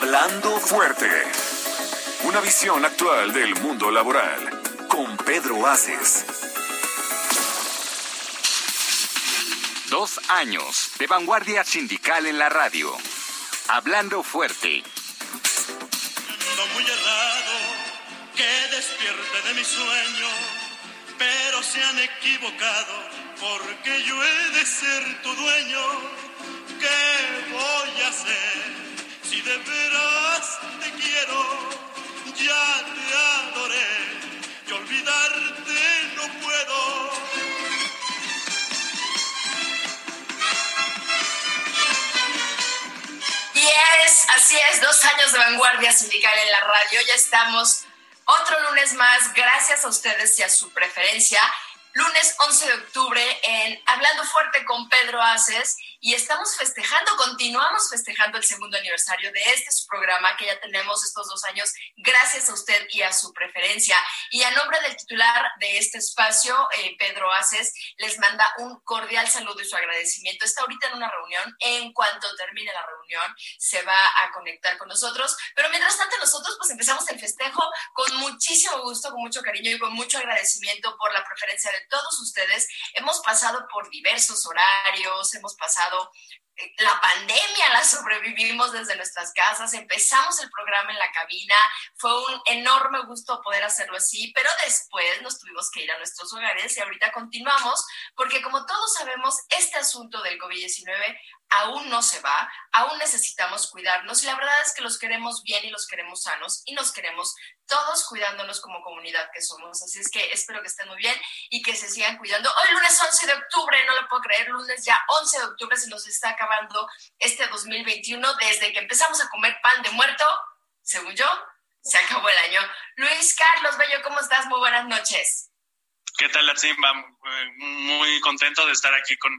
Hablando fuerte. Una visión actual del mundo laboral. Con Pedro Aces. Dos años de vanguardia sindical en la radio. Hablando fuerte. Ando muy errado, que despierte de mi sueño, pero se han equivocado, porque yo he de ser tu dueño. ¿Qué voy a hacer si de veras te quiero? Ya te adoré, y olvidarte no puedo. Y es, así es, dos años de vanguardia sindical en la radio. Ya estamos otro lunes más, gracias a ustedes y a su preferencia. Lunes 11 de octubre en Hablando Fuerte con Pedro Aces y estamos festejando, continuamos festejando el segundo aniversario de este su programa que ya tenemos estos dos años gracias a usted y a su preferencia. Y a nombre del titular de este espacio, eh, Pedro Aces, les manda un cordial saludo y su agradecimiento. Está ahorita en una reunión, en cuanto termine la reunión se va a conectar con nosotros, pero mientras tanto nosotros pues empezamos el festejo con muchísimo gusto, con mucho cariño y con mucho agradecimiento por la preferencia de todos ustedes. Hemos pasado por diversos horarios, hemos pasado eh, la pandemia la sobrevivimos desde nuestras casas, empezamos el programa en la cabina, fue un enorme gusto poder hacerlo así, pero después nos tuvimos que ir a nuestros hogares y ahorita continuamos porque como todos sabemos, este asunto del COVID-19 aún no se va, aún necesitamos cuidarnos y la verdad es que los queremos bien y los queremos sanos y nos queremos todos cuidándonos como comunidad que somos. Así es que espero que estén muy bien y que se sigan cuidando. Hoy lunes 11 de octubre, no lo puedo creer, lunes ya 11 de octubre se nos está acabando este 2021 desde que empezamos a comer pan de muerto, según yo, se acabó el año. Luis Carlos Bello, ¿cómo estás? Muy buenas noches. ¿Qué tal, Latsimba? Muy contento de estar aquí con,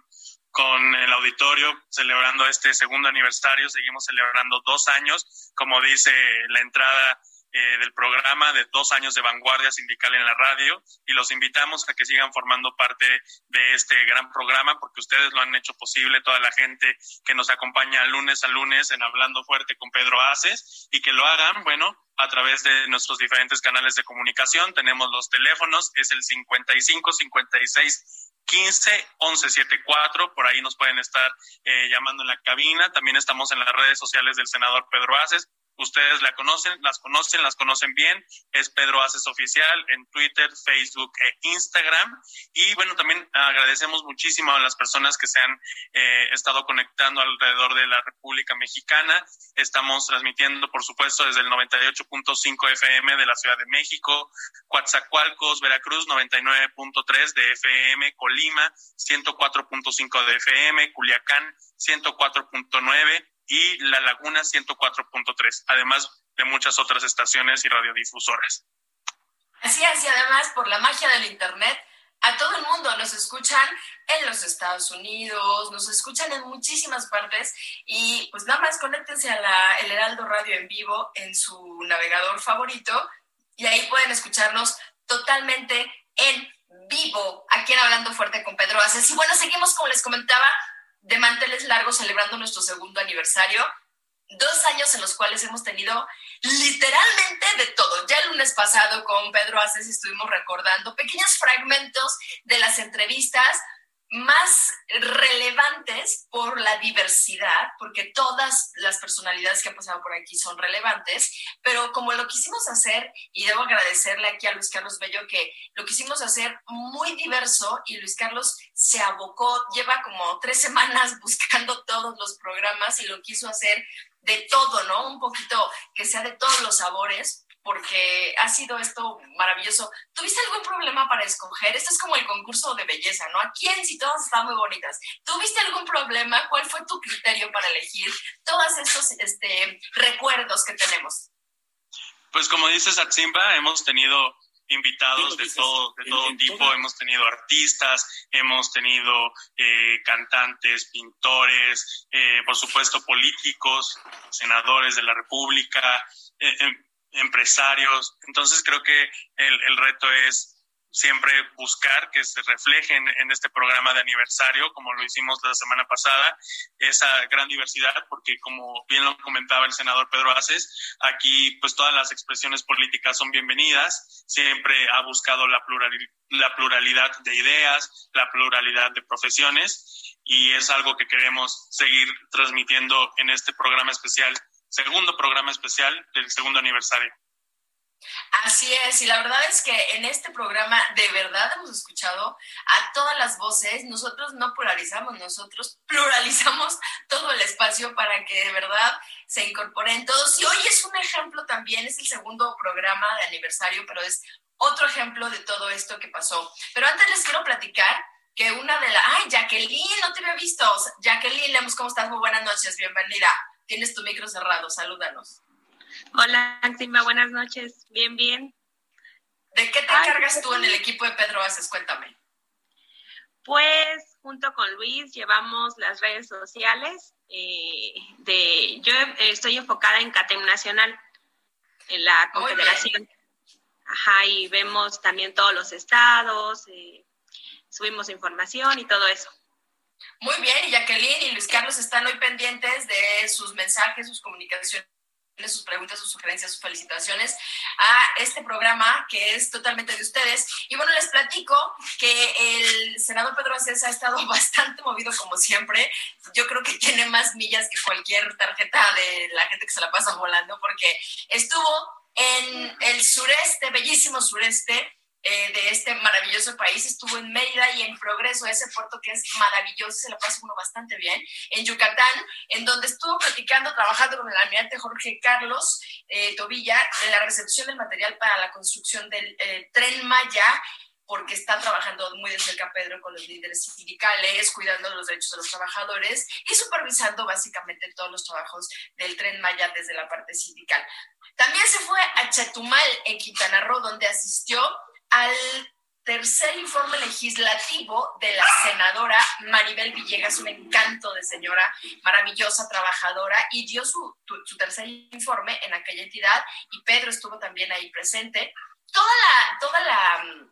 con el auditorio celebrando este segundo aniversario. Seguimos celebrando dos años, como dice la entrada eh, del programa de dos años de vanguardia sindical en la radio y los invitamos a que sigan formando parte de este gran programa porque ustedes lo han hecho posible, toda la gente que nos acompaña lunes a lunes en Hablando Fuerte con Pedro Aces y que lo hagan, bueno, a través de nuestros diferentes canales de comunicación. Tenemos los teléfonos, es el 55 56 15 11 74, por ahí nos pueden estar eh, llamando en la cabina. También estamos en las redes sociales del senador Pedro Aces, Ustedes la conocen, las conocen, las conocen bien. Es Pedro Aces Oficial en Twitter, Facebook e Instagram. Y bueno, también agradecemos muchísimo a las personas que se han eh, estado conectando alrededor de la República Mexicana. Estamos transmitiendo, por supuesto, desde el 98.5 FM de la Ciudad de México, Coatzacoalcos, Veracruz, 99.3 de FM, Colima, 104.5 de FM, Culiacán, 104.9 y La Laguna 104.3, además de muchas otras estaciones y radiodifusoras. Así es, y además por la magia del Internet, a todo el mundo nos escuchan en los Estados Unidos, nos escuchan en muchísimas partes y pues nada más conéctense a la El Heraldo Radio en vivo en su navegador favorito y ahí pueden escucharnos totalmente en vivo, aquí en Hablando Fuerte con Pedro Aces. Y bueno, seguimos como les comentaba de manteles largos celebrando nuestro segundo aniversario. Dos años en los cuales hemos tenido literalmente de todo. Ya el lunes pasado con Pedro Aces estuvimos recordando pequeños fragmentos de las entrevistas más relevantes por la diversidad, porque todas las personalidades que han pasado por aquí son relevantes, pero como lo quisimos hacer, y debo agradecerle aquí a Luis Carlos Bello que lo quisimos hacer muy diverso y Luis Carlos se abocó, lleva como tres semanas buscando todos los programas y lo quiso hacer de todo, ¿no? Un poquito que sea de todos los sabores porque ha sido esto maravilloso. ¿Tuviste algún problema para escoger? Esto es como el concurso de belleza, ¿no? ¿A quién si todas están muy bonitas? ¿Tuviste algún problema? ¿Cuál fue tu criterio para elegir todos estos este, recuerdos que tenemos? Pues como dices, Atsimba, hemos tenido invitados de todo, de todo tipo, hemos tenido artistas, hemos tenido eh, cantantes, pintores, eh, por supuesto políticos, senadores de la República, eh, em, empresarios. Entonces creo que el, el reto es siempre buscar que se reflejen en este programa de aniversario, como lo hicimos la semana pasada, esa gran diversidad, porque como bien lo comentaba el senador Pedro Aces, aquí pues todas las expresiones políticas son bienvenidas, siempre ha buscado la, la pluralidad de ideas, la pluralidad de profesiones, y es algo que queremos seguir transmitiendo en este programa especial, segundo programa especial del segundo aniversario. Así es, y la verdad es que en este programa de verdad hemos escuchado a todas las voces, nosotros no polarizamos, nosotros pluralizamos todo el espacio para que de verdad se incorporen todos. Y hoy es un ejemplo también, es el segundo programa de aniversario, pero es otro ejemplo de todo esto que pasó. Pero antes les quiero platicar que una de las... ¡Ay, Jacqueline! No te había visto. Jacqueline ¿cómo estás? Muy buenas noches, bienvenida. Tienes tu micro cerrado, salúdanos. Hola, Maxima, buenas noches. Bien, bien. ¿De qué te encargas tú en el equipo de Pedro Aces? Cuéntame. Pues junto con Luis llevamos las redes sociales. Eh, de, yo estoy enfocada en CATEM Nacional, en la Confederación. Ajá, y vemos también todos los estados, eh, subimos información y todo eso. Muy bien, y Jacqueline y Luis Carlos están hoy pendientes de sus mensajes, sus comunicaciones sus preguntas, sus sugerencias, sus felicitaciones a este programa que es totalmente de ustedes. Y bueno, les platico que el senador Pedro Acés ha estado bastante movido como siempre. Yo creo que tiene más millas que cualquier tarjeta de la gente que se la pasa volando porque estuvo en el sureste, bellísimo sureste, eh, de este maravilloso país. Estuvo en Mérida y en Progreso, ese puerto que es maravilloso, se la pasa uno bastante bien. En Yucatán, en donde estuvo platicando, trabajando con el almirante Jorge Carlos eh, Tobilla en la recepción del material para la construcción del eh, tren Maya porque está trabajando muy de cerca Pedro con los líderes sindicales, cuidando los derechos de los trabajadores y supervisando básicamente todos los trabajos del tren Maya desde la parte sindical. También se fue a Chetumal, en Quintana Roo, donde asistió al tercer informe legislativo de la senadora Maribel Villegas, un encanto de señora, maravillosa, trabajadora, y dio su, su tercer informe en aquella entidad, y Pedro estuvo también ahí presente. Toda la, toda la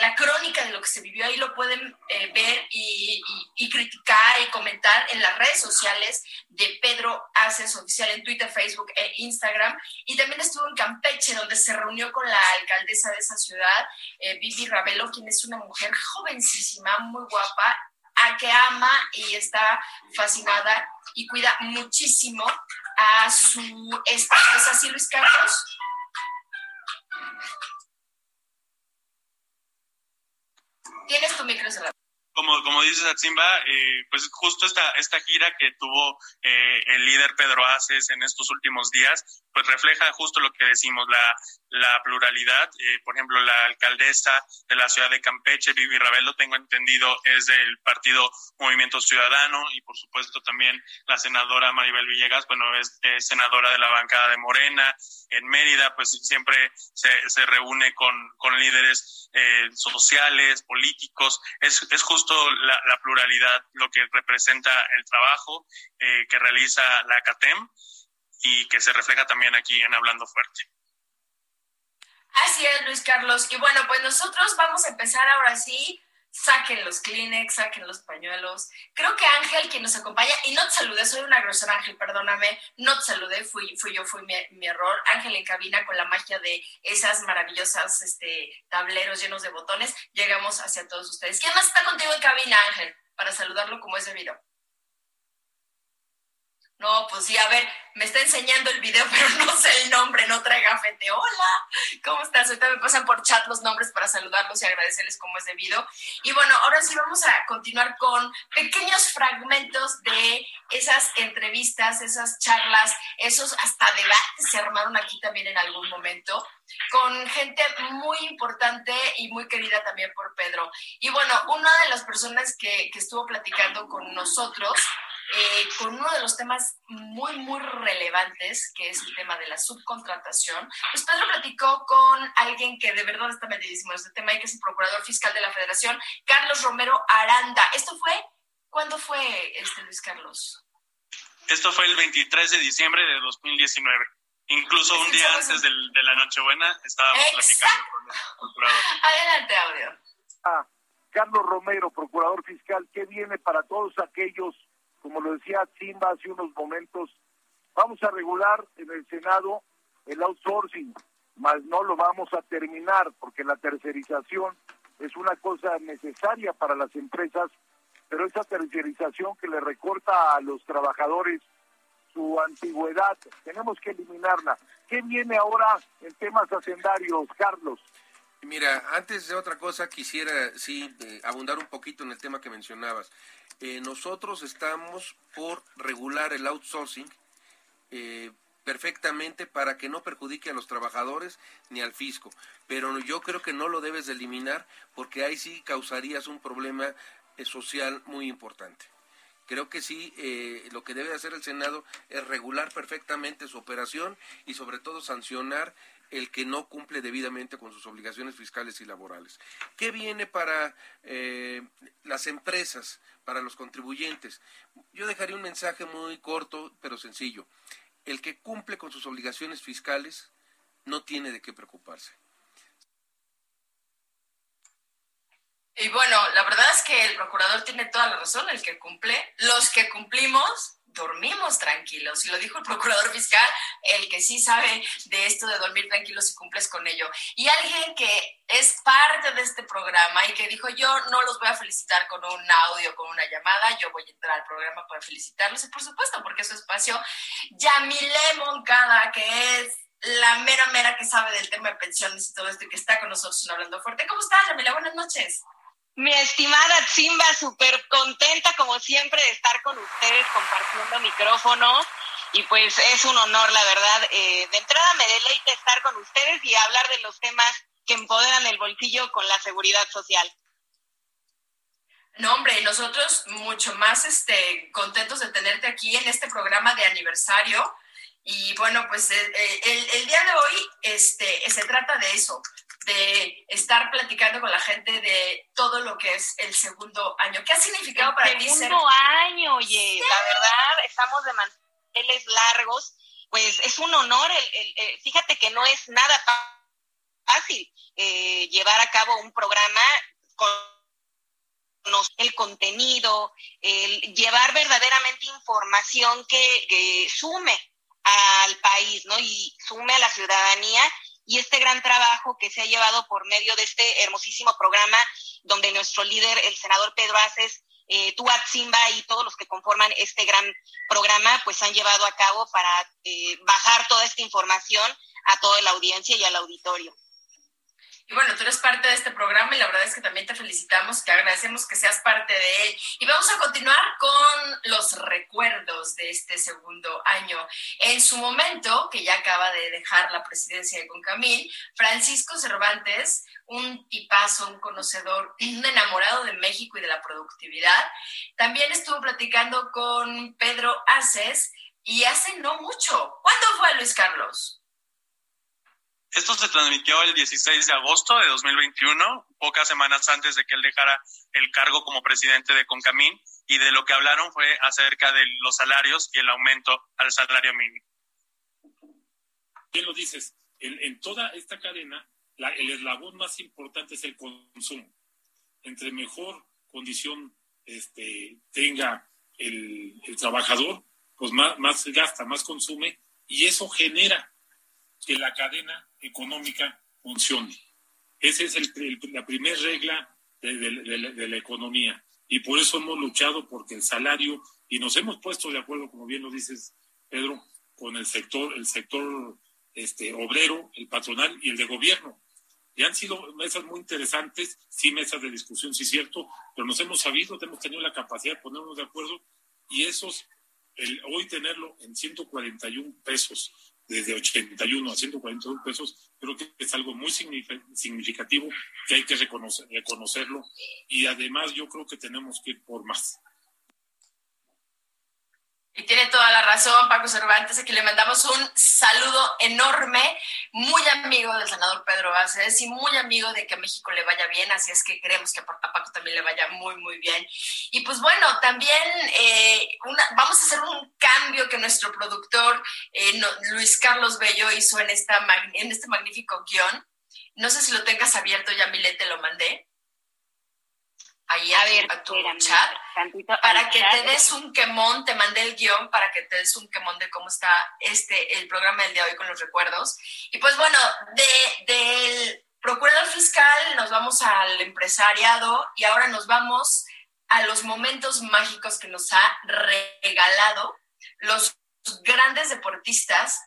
la crónica de lo que se vivió ahí lo pueden eh, ver y, criticar y comentar en las redes sociales de Pedro Aces Oficial en Twitter, Facebook e Instagram. Y también estuvo en Campeche, donde se reunió con la alcaldesa de esa ciudad, eh, Vivi Ravelo, quien es una mujer jovencísima, muy guapa, a que ama y está fascinada y cuida muchísimo a su esposa. ¿Es así, Luis Carlos? Tienes tu micro cerrado. Como, como dices, Atsimba, eh, pues justo esta, esta gira que tuvo eh, el líder Pedro Aces en estos últimos días, pues refleja justo lo que decimos, la, la pluralidad. Eh, por ejemplo, la alcaldesa de la ciudad de Campeche, Vivi Ravelo, tengo entendido, es del partido Movimiento Ciudadano y por supuesto también la senadora Maribel Villegas, bueno, es, senadora de la bancada de Morena. En Mérida, pues siempre se, se reúne con, con líderes eh, sociales, políticos. Es, es justo la, la, pluralidad lo que representa el trabajo eh, que realiza la CATEM y que se refleja también aquí en Hablando Fuerte. Así es, Luis Carlos. Y bueno, pues nosotros vamos a empezar ahora sí. Saquen los Kleenex, saquen los pañuelos. Creo que Ángel, quien nos acompaña, y no te saludé, soy una grosera Ángel, perdóname, no te saludé, fui, fui yo, fui mi, error. Ángel en cabina con la magia de esas maravillosas este, tableros llenos de botones, llegamos hacia todos ustedes. ¿Quién más está contigo en cabina, Ángel? Para saludarlo como es debido. No, pues sí, a ver, me está enseñando el video, pero no sé el nombre, no trae gafete. Hola, ¿cómo estás? Ahorita me pasan por chat los nombres para saludarlos y agradecerles como es debido. Y bueno, ahora sí vamos a continuar con pequeños fragmentos de esas entrevistas, esas charlas, esos hasta debates se armaron aquí también en algún momento, con gente muy importante y muy querida también por Pedro. Y bueno, una de las personas que, que estuvo platicando con nosotros, eh, con uno de los temas muy, muy relevantes, que es el tema de la subcontratación, pues Pedro platicó con alguien que de verdad está metidísimo en este tema y que es el procurador fiscal de la Federación, Carlos Romero Aranda. ¿Esto fue? ¿Cuándo fue este Luis Carlos? Esto fue el 23 de diciembre de 2019. Incluso un día antes del, de la Nochebuena estábamos platicando con el procurador. Adelante, audio. Ah, Carlos Romero, procurador fiscal, ¿qué viene para todos aquellos como lo decía Simba hace unos momentos, vamos a regular en el Senado el outsourcing, mas no lo vamos a terminar porque la tercerización es una cosa necesaria para las empresas, pero esa tercerización que le recorta a los trabajadores su antigüedad, tenemos que eliminarla. ¿Qué viene ahora en temas hacendarios, Carlos? Mira, antes de otra cosa quisiera sí eh, abundar un poquito en el tema que mencionabas. Eh, nosotros estamos por regular el outsourcing eh, perfectamente para que no perjudique a los trabajadores ni al fisco. Pero yo creo que no lo debes de eliminar porque ahí sí causarías un problema eh, social muy importante. Creo que sí, lo que debe hacer el Senado es regular perfectamente su operación y sobre todo sancionar el que no cumple debidamente con sus obligaciones fiscales y laborales. ¿Qué viene para eh, las empresas, para los contribuyentes? Yo dejaría un mensaje muy corto, pero sencillo. El que cumple con sus obligaciones fiscales no tiene de qué preocuparse. Y bueno, la verdad es que el procurador tiene toda la razón, el que cumple. Los que cumplimos dormimos tranquilos. Y lo dijo el procurador fiscal, el que sí sabe de esto de dormir tranquilos y cumples con ello. Y alguien que es parte de este programa y que dijo, yo no los voy a felicitar con un audio, con una llamada, yo voy a entrar al programa para felicitarlos, y por supuesto, porque es su espacio, Yamile Moncada, que es la mera mera que sabe del tema de pensiones y todo esto y que está con nosotros en Hablando Fuerte. ¿Cómo estás, Yamile? Buenas noches. Mi estimada Simba, súper contenta como siempre de estar con ustedes compartiendo micrófono y pues es un honor, la verdad. Eh, de entrada me deleita estar con ustedes y hablar de los temas que empoderan el bolsillo con la seguridad social. No, hombre, nosotros mucho más este, contentos de tenerte aquí en este programa de aniversario. Y bueno, pues eh, eh, el, el, día de hoy este, se trata de eso, de estar platicando con la gente de todo lo que es el segundo año. ¿Qué ha significado para ti? Segundo año, oye, la verdad, estamos de manteles largos, pues es un honor, el, fíjate que no es nada fácil eh, llevar a cabo un programa con el contenido, el llevar verdaderamente información que, que sume al país, ¿no? Y sume a la ciudadanía y este gran trabajo que se ha llevado por medio de este hermosísimo programa donde nuestro líder, el senador Pedro Aces, eh, Tuat Simba y todos los que conforman este gran programa, pues han llevado a cabo para eh, bajar toda esta información a toda la audiencia y al auditorio. Y bueno, tú eres parte de este programa y la verdad es que también te felicitamos, te agradecemos que seas parte de él. Y vamos a continuar con los recuerdos de este segundo año. En su momento, que ya acaba de dejar la presidencia de Concamín, Francisco Cervantes, un tipazo, un conocedor, un enamorado de México y de la productividad, también estuvo platicando con Pedro Aces y hace no mucho. ¿Cuándo fue Luis Carlos? Esto se transmitió el 16 de agosto de 2021, pocas semanas antes de que él dejara el cargo como presidente de Concamín, y de lo que hablaron fue acerca de los salarios y el aumento al salario mínimo. Bien lo dices, en, toda esta cadena, el eslabón más importante es el consumo. Entre mejor condición este, tenga el, trabajador, pues más, más gasta, más consume, y eso genera que la cadena económica funcione. Esa es la primera regla de, la economía. y por eso hemos luchado porque el salario, y nos hemos puesto de acuerdo, como bien lo dices, Pedro, con el sector, el sector este, obrero, el patronal y el de gobierno. Y han sido mesas muy interesantes, sí mesas de discusión, sí cierto, pero nos hemos sabido, hemos tenido la capacidad de ponernos de acuerdo y esos, el, hoy tenerlo en 141 pesos, desde 81 a 141 pesos, creo que es algo muy significativo que hay que reconocer, reconocerlo y además yo creo que tenemos que ir por más. Y tiene toda la razón, Paco Cervantes, a quien le mandamos un saludo enorme, muy amigo del senador Pedro Aces y muy amigo de que a México le vaya bien, así es que queremos que a Paco también le vaya muy, muy bien. Y pues bueno, también eh, vamos a hacer un cambio que nuestro productor eh, Luis Carlos Bello hizo en, este magnífico guion. No sé si lo tengas abierto, ya te lo mandé ahí a, tu chat para que te des un quemón, te mandé el guion para que te des un quemón de cómo está este el programa del día de hoy con los recuerdos. Y pues bueno, de, del procurador fiscal nos vamos al empresariado y ahora nos vamos a los momentos mágicos que nos ha regalado los grandes deportistas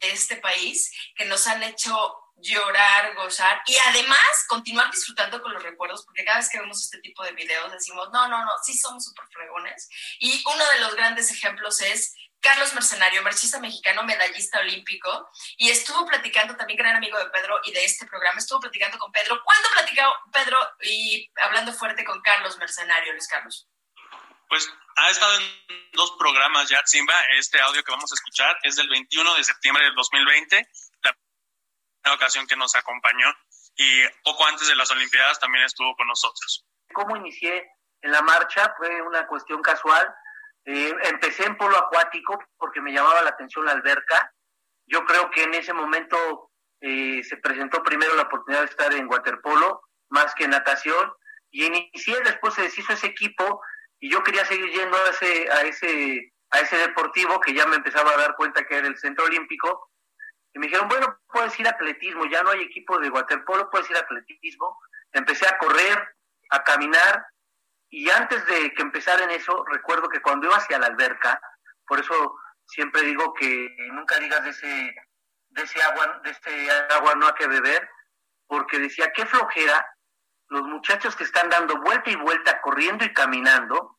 de este país que nos han hecho llorar, gozar y además continuar disfrutando con los recuerdos, porque cada vez que vemos este tipo de videos decimos, no, no, no, sí somos súper fregones. Y uno de los grandes ejemplos es Carlos Mercenario, marchista mexicano, medallista olímpico, y estuvo platicando, también gran amigo de Pedro y de este programa, estuvo platicando con Pedro. ¿Cuándo platicó Pedro y hablando fuerte con Carlos Mercenario, Luis Carlos? Pues ha estado en dos programas ya, Simba. Este audio que vamos a escuchar es del 21 de septiembre del 2020 ocasión que nos acompañó y poco antes de las Olimpiadas también estuvo con nosotros. ¿Cómo inicié en la marcha? Fue una cuestión casual. Eh, empecé en polo acuático porque me llamaba la atención la alberca. Yo creo que en ese momento eh, se presentó primero la oportunidad de estar en waterpolo más que en natación y inicié, después se deshizo ese equipo y yo quería seguir yendo a ese, a ese, a ese deportivo que ya me empezaba a dar cuenta que era el centro olímpico y me dijeron, bueno, puedes ir a atletismo, ya no hay equipo de waterpolo, puedes ir a atletismo. Empecé a correr, a caminar, y antes de que empezara en eso, recuerdo que cuando iba hacia la alberca, por eso siempre digo que nunca digas de ese, de ese agua, de este agua no hay que beber, porque decía, qué flojera los muchachos que están dando vuelta y vuelta, corriendo y caminando,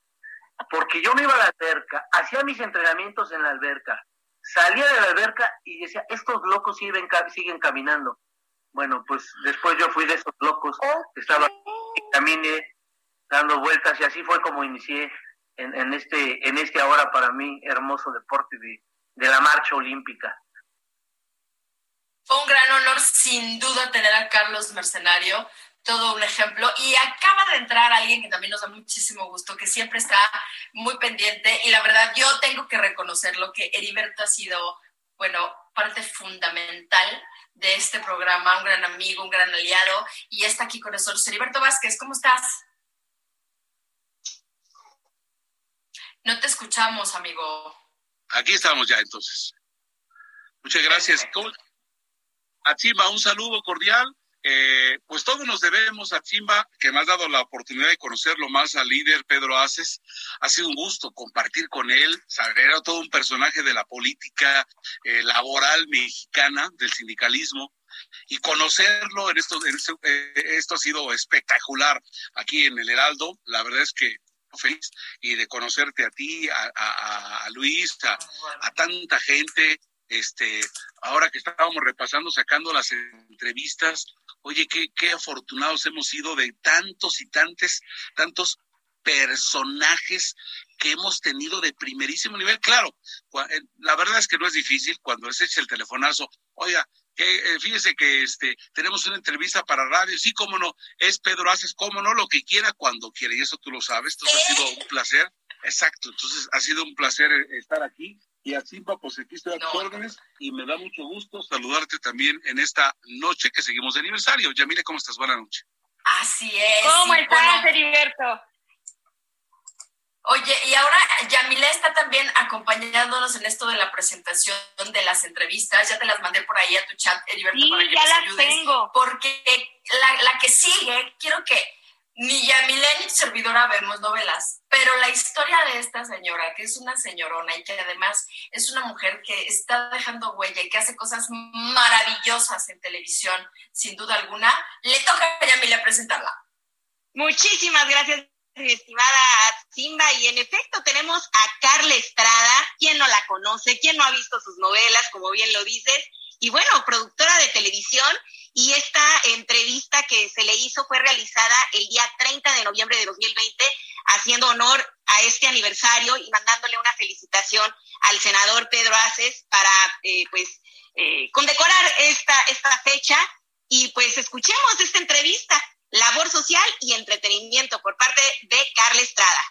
porque yo me iba a la alberca, hacía mis entrenamientos en la alberca, salía de la alberca y decía, estos locos siguen, siguen caminando. Bueno, pues después yo fui de esos locos, estaba caminé dando vueltas y así fue como inicié en, en, este en este ahora para mí hermoso deporte de, de la marcha olímpica. Fue un gran honor sin duda tener a Carlos Mercenario todo un ejemplo. Y acaba de entrar alguien que también nos da muchísimo gusto, que siempre está muy pendiente. Y la verdad, yo tengo que reconocerlo, que Heriberto ha sido, bueno, parte fundamental de este programa, un gran amigo, un gran aliado, y está aquí con nosotros. Heriberto Vázquez, ¿cómo estás? No te escuchamos, amigo. Aquí estamos ya, entonces. Muchas gracias. A un saludo cordial eh, pues todos nos debemos a Chimba, que me has dado la oportunidad de conocerlo más al líder Pedro Aces. Ha sido un gusto compartir con él. Era todo un personaje de la política eh, laboral mexicana, del sindicalismo. Y conocerlo en esto, eh, esto ha sido espectacular aquí en el Heraldo. La verdad es que feliz y de conocerte a ti, a, Luis, a, tanta gente. Este, ahora que estábamos repasando, sacando las entrevistas, Oye, qué, qué afortunados hemos sido de tantos y tantos, tantos personajes que hemos tenido de primerísimo nivel. Claro, eh, la verdad es que no es difícil cuando se echa el telefonazo. Oiga, que, eh, fíjese que este tenemos una entrevista para radio, sí, cómo no, es Pedro Haces, cómo no, lo que quiera, cuando quiera, y eso tú lo sabes, entonces ha sido un placer, exacto, entonces ha sido un placer eh, estar aquí, y así, pues aquí estoy a tus órdenes y me da mucho gusto saludarte también en esta noche que seguimos de aniversario. Yamile, ¿cómo estás? Buenas noches. Así es. ¿Cómo estás, Heriberto? Oye, y ahora Yamile está también acompañándonos en esto de la presentación de las entrevistas. Ya te las mandé por ahí a tu chat, Heriberto, sí, para que ya las tengo. Porque la, la que sigue, quiero que ni Yamile ni servidora vemos novelas, pero la historia de esta señora, que es una señorona y que además es una mujer que está dejando huella y que hace cosas maravillosas en televisión, sin duda alguna, le toca a Yamile presentarla. Muchísimas gracias, mi estimada Simba. Y en efecto, tenemos a Carla Estrada, quien no la conoce, quien no ha visto sus novelas, como bien lo dices, y bueno, productora de televisión y esta entrevista que se le hizo fue realizada el día 30 de noviembre de 2020, haciendo honor a este aniversario y mandándole una felicitación al senador Pedro Aces para, eh, pues, eh, condecorar esta, esta fecha. Y pues escuchemos esta entrevista, labor social y entretenimiento por parte de Carla Estrada.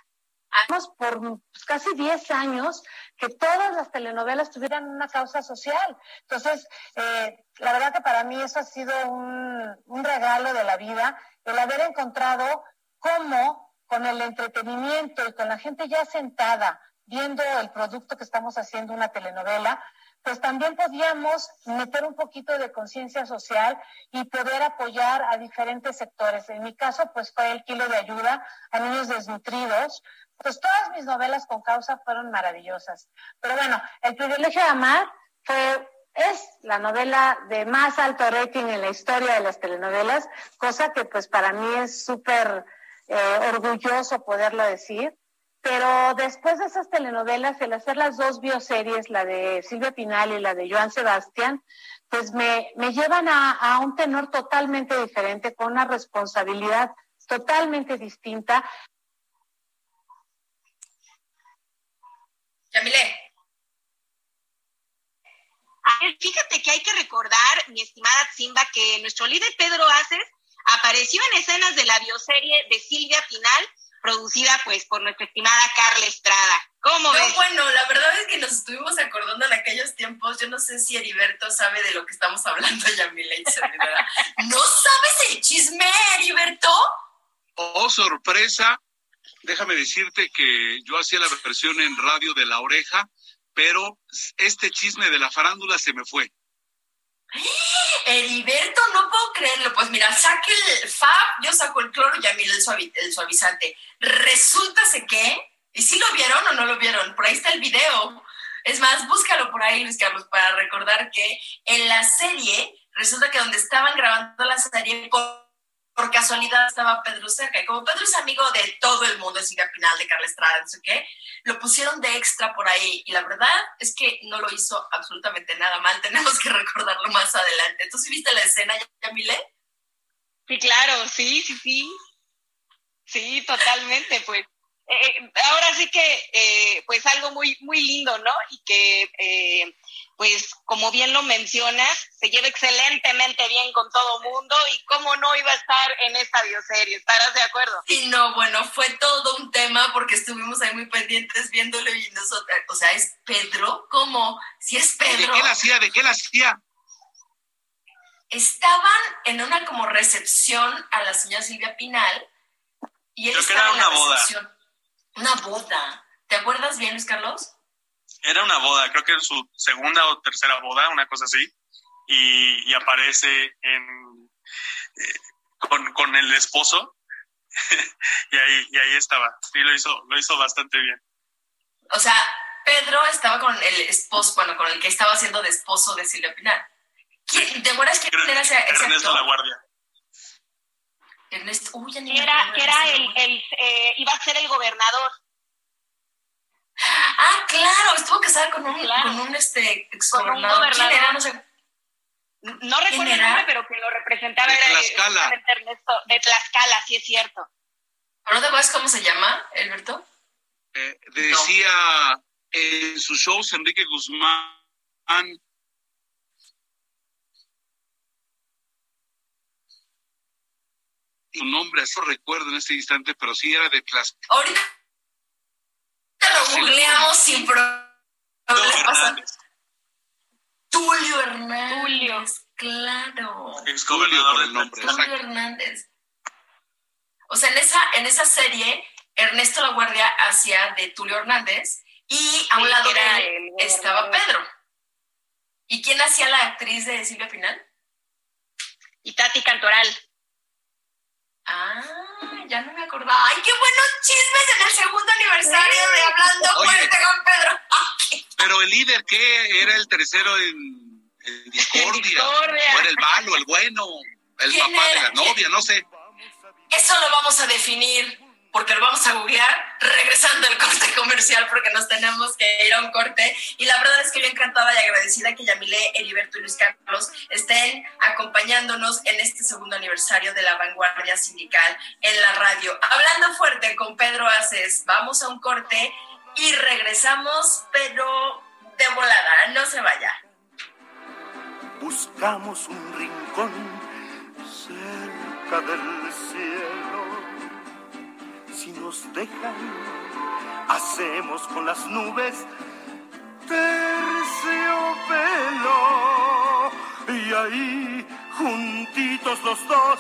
Por casi 10 años que todas las telenovelas tuvieran una causa social. Entonces, eh, la verdad que para mí eso ha sido un, un regalo de la vida, el haber encontrado cómo con el entretenimiento y con la gente ya sentada viendo el producto que estamos haciendo, una telenovela, pues también podíamos meter un poquito de conciencia social y poder apoyar a diferentes sectores. En mi caso, pues fue el kilo de ayuda a niños desnutridos, pues todas mis novelas con causa fueron maravillosas. Pero bueno, El privilegio de amar fue es la novela de más alto rating en la historia de las telenovelas, cosa que pues para mí es súper eh, orgulloso poderlo decir. Pero después de esas telenovelas, el hacer las dos bioseries, la de Silvia Pinal y la de Joan Sebastián, pues me, me llevan a, a un tenor totalmente diferente, con una responsabilidad totalmente distinta. Yamile. Fíjate que hay que recordar, mi estimada Simba, que nuestro líder Pedro Aces apareció en escenas de la bioserie de Silvia Pinal, producida pues por nuestra estimada Carla Estrada. ¿Cómo ves? Bueno, la verdad es que nos estuvimos acordando en aquellos tiempos. Yo no sé si Heriberto sabe de lo que estamos hablando, Yamile. ¿No sabes el chisme, Heriberto? Oh, sorpresa déjame decirte que yo hacía la versión en radio de La Oreja, pero este chisme de la farándula se me fue. Heriberto, no puedo creerlo. Pues mira, saque el Fab, yo saco el cloro y a mí el, el suavizante. Resulta que, ¿y si lo vieron o no lo vieron? Por ahí está el video. Es más, búscalo por ahí, Luis Carlos, para recordar que en la serie, resulta que donde estaban grabando la serie, por casualidad estaba Pedro cerca. Y como Pedro es amigo de todo el mundo, es Pinal, de Carla Estrada, no sé qué, lo pusieron de extra por ahí. Y la verdad es que no lo hizo absolutamente nada mal. Tenemos que recordarlo más adelante. ¿Tú sí viste la escena, Yamile? Sí, claro, sí, sí, sí. Sí, totalmente, pues. Eh, ahora sí que, eh, pues algo muy, muy lindo, ¿no? Y que eh, pues como bien lo mencionas, se lleva excelentemente bien con todo mundo y cómo no iba a estar en esta bioserie, ¿estarás de acuerdo? Sí, no, bueno, fue todo un tema porque estuvimos ahí muy pendientes viéndolo y nosotros, o sea, ¿es Pedro? ¿Cómo? Si es Pedro. ¿De qué la hacía? ¿De qué la hacía? Estaban en una como recepción a la señora Silvia Pinal y él Creo que estaba era en la una boda. recepción. Una boda. ¿Te acuerdas bien, Luis Carlos? Era una boda, creo que es su segunda o tercera boda, una cosa así, y, y aparece en, eh, con, con el esposo y, ahí, y ahí estaba. Sí, lo hizo, lo hizo bastante bien. O sea, Pedro estaba con el esposo, bueno, con el que estaba haciendo de esposo de Silvia Pinal. ¿Quién- ¿Te acuerdas quién era ese, ese Ernesto actor? La Guardia. Ernesto, uy, ya ni era, que era el, el eh, iba a ser el gobernador. Ah, claro, estuvo casada con un, Claro. con un este, ex Con un gobernador. ¿Quién era? No sé. No recuerdo el era? nombre, pero quien lo representaba De era Tlaxcala. justamente Ernesto de Tlaxcala, sí es cierto. ¿Pero no te acuerdas cómo se llama, Alberto? Eh, decía en sus shows Enrique Guzmán, su nombre, así lo recuerdo en este instante, pero sí era de Tlaxcala. Ahorita lo googleamos sin problema. Hernández. Tulio Hernández. Tulio. Claro. Julio gobernador por de el nombre, Tulio. Hernández. O sea, en esa, en esa serie, Ernesto La Guardia hacía de Tulio Hernández y a un Sí, lado de él estaba Pedro. ¿Y quién hacía la actriz de Silvia Pinal? Y Tati Cantoral. Ah, ya no me acordaba. ¡Ay, qué buenos chismes en el segundo aniversario de Hablando Fuerte con Pedro! Pero el líder, ¿qué? Era el tercero en, discordia. O era el malo, el bueno, el papá de la novia, no sé. Eso lo vamos a definir porque lo vamos a googlear regresando al corte comercial porque nos tenemos que ir a un corte. Y la verdad es que yo encantada y agradecida que Yamile, Heriberto y Luis Carlos estén acompañándonos en este segundo aniversario de la vanguardia sindical en la radio. Hablando fuerte con Pedro Aces, vamos a un corte y regresamos, pero de volada, no se vaya. Buscamos un rincón cerca del cielo si nos dejan, hacemos con las nubes terciopelo. Y ahí, juntitos los dos,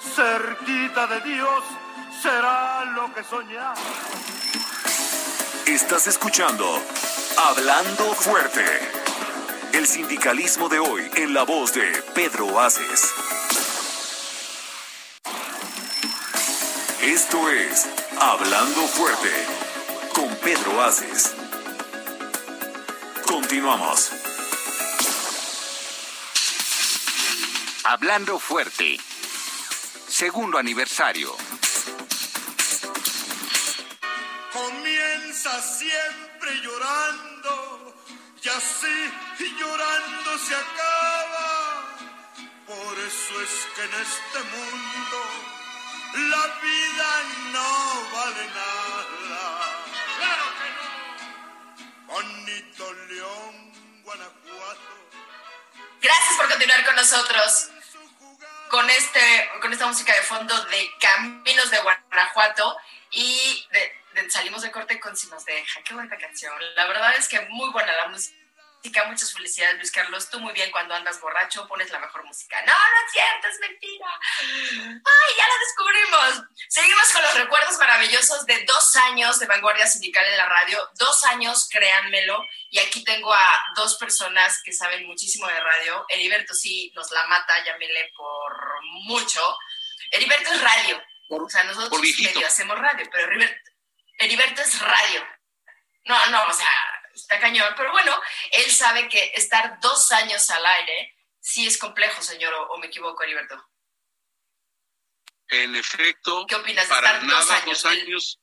cerquita de Dios, será lo que soñamos. Estás escuchando Hablando Fuerte. El sindicalismo de hoy en la voz de Pedro Aces. Esto es Hablando Fuerte con Pedro Aces. Continuamos. Hablando Fuerte. Segundo aniversario. Comienza siempre llorando y así llorando se acaba. Por eso es que en este mundo la vida no vale nada. Claro que no. Bonito León, Guanajuato. Gracias por continuar con nosotros. Con, este, con esta música de fondo de Caminos de Guanajuato y salimos de corte con Si nos deja. Qué buena canción. La verdad es que muy buena la música muchas felicidades, Luis Carlos. Tú muy bien cuando andas borracho, pones la mejor música. No, no es cierto, es mentira. Ay, ya lo descubrimos. Seguimos con los recuerdos maravillosos de dos años de vanguardia sindical en la radio. Dos años, créanmelo. Y aquí tengo a dos personas que saben muchísimo de radio. Heriberto sí nos la mata, llámele por mucho. Heriberto es radio. o sea, nosotros medio hacemos radio, pero Heriberto, Heriberto es radio. No, no, o sea, está cañón, pero bueno, él sabe que estar dos años al aire sí es complejo, señor, o, me equivoco, Heriberto. En efecto, ¿qué opinas para nada, dos años? Dos años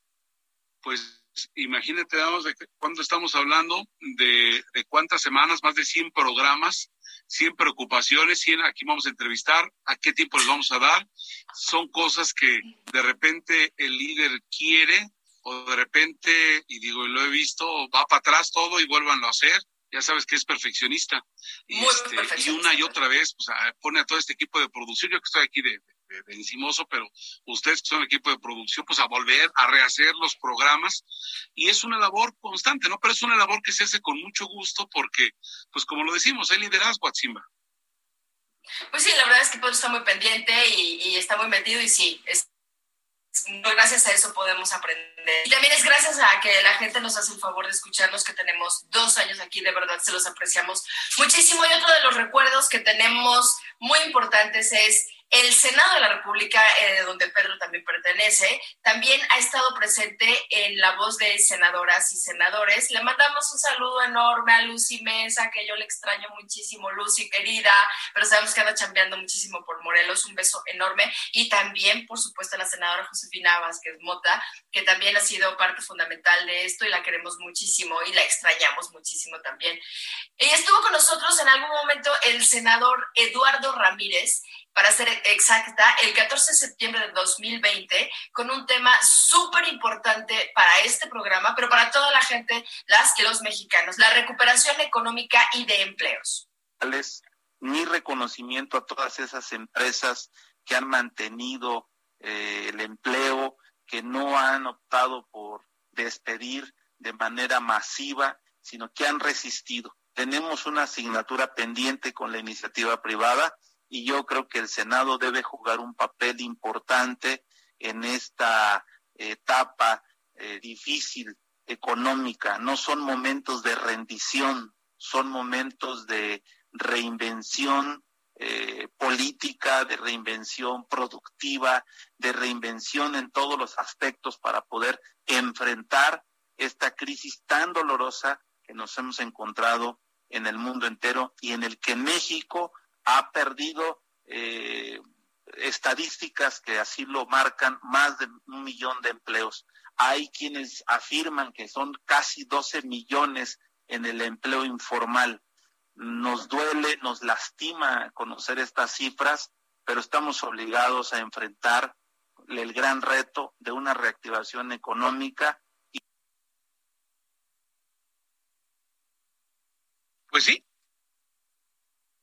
pues imagínate, vamos, de cuándo estamos hablando, de, de, cuántas semanas, más de 100 programas, 100 preocupaciones, 100, aquí vamos a entrevistar, a qué tiempo les vamos a dar. Son cosas que de repente el líder quiere, o de repente, y digo, y lo he visto, va para atrás todo y vuelvan a hacer. Ya sabes que es perfeccionista. Y, este, y una y otra vez, pues, pone a todo este equipo de producción. Yo que estoy aquí de, de, encimoso, pero ustedes que son el equipo de producción, pues a volver a rehacer los programas. Y es una labor constante, ¿no? Pero es una labor que se hace con mucho gusto porque, pues como lo decimos, hay liderazgo a Pues sí, la verdad es que Pedro está muy pendiente y, y, está muy metido y sí, es gracias a eso podemos aprender. Y también es gracias a que la gente nos hace el favor de escucharnos, que tenemos dos años aquí, de verdad se los apreciamos muchísimo. Y otro de los recuerdos que tenemos muy importantes es el Senado de la República, eh, donde Pedro también pertenece, también ha estado presente en la voz de senadoras y senadores. Le mandamos un saludo enorme a Lucy Mesa, que yo le extraño muchísimo, Lucy querida, pero sabemos que anda chambeando muchísimo por Morelos. Un beso enorme. Y también, por supuesto, a la senadora Josefina Vázquez Mota, que también ha sido parte fundamental de esto y la queremos muchísimo y la extrañamos muchísimo también. Y estuvo con nosotros en algún momento el senador Eduardo Ramírez, para ser exacta, el 14 de septiembre de 2020, con un tema súper importante para este programa, pero para toda la gente, las que los mexicanos, la recuperación económica y de empleos. Mi reconocimiento a todas esas empresas que han mantenido eh, el empleo, que no han optado por despedir de manera masiva, sino que han resistido. Tenemos una asignatura pendiente con la iniciativa privada y yo creo que el Senado debe jugar un papel importante en esta etapa eh, difícil económica. No son momentos de rendición, son momentos de reinvención eh, política, de reinvención productiva, de reinvención en todos los aspectos para poder enfrentar esta crisis tan dolorosa que nos hemos encontrado en el mundo entero y en el que México ha perdido eh, estadísticas que así lo marcan, más de un millón de empleos. Hay quienes afirman que son casi 12 millones en el empleo informal. Nos duele, nos lastima conocer estas cifras, pero estamos obligados a enfrentar el gran reto de una reactivación económica. Pues sí,